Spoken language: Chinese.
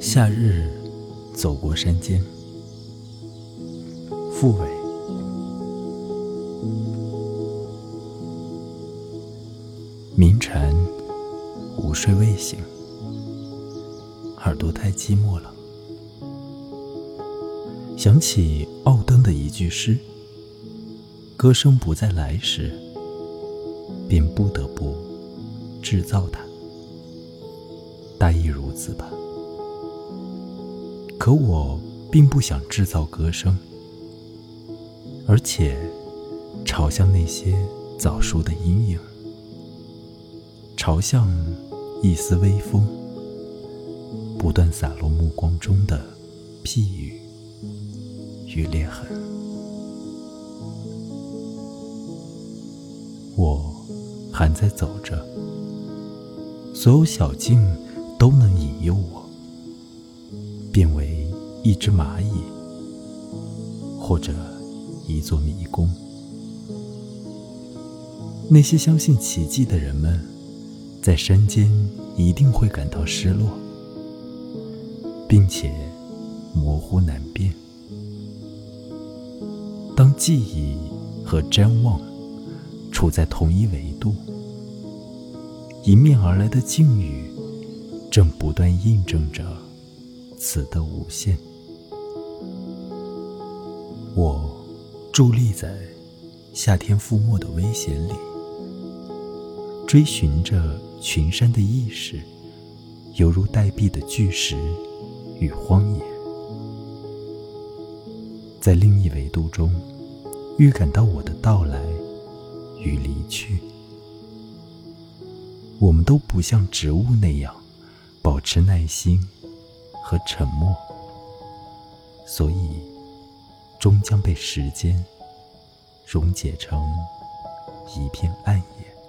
夏日走过山间，复尾。鸣蝉午睡未醒，耳朵太寂寞了。想起奥登的一句诗：“歌声不再来时，便不得不制造它。”大意如此吧。可我并不想制造歌声，而且朝向那些早熟的阴影。朝向一丝微风，不断洒落目光中的譬语与裂痕。我还在走着，所有小径都能引诱我，变为一只蚂蚁，或者一座迷宫。那些相信奇迹的人们。在山间一定会感到失落，并且模糊难辨。当记忆和瞻望处在同一维度，迎面而来的境遇正不断印证着此的无限。我伫立在夏天覆没的危险里，追寻着。群山的意识，犹如待毙的巨石与荒野，在另一维度中，预感到我的到来与离去。我们都不像植物那样保持耐心和沉默，所以终将被时间溶解成一片暗夜。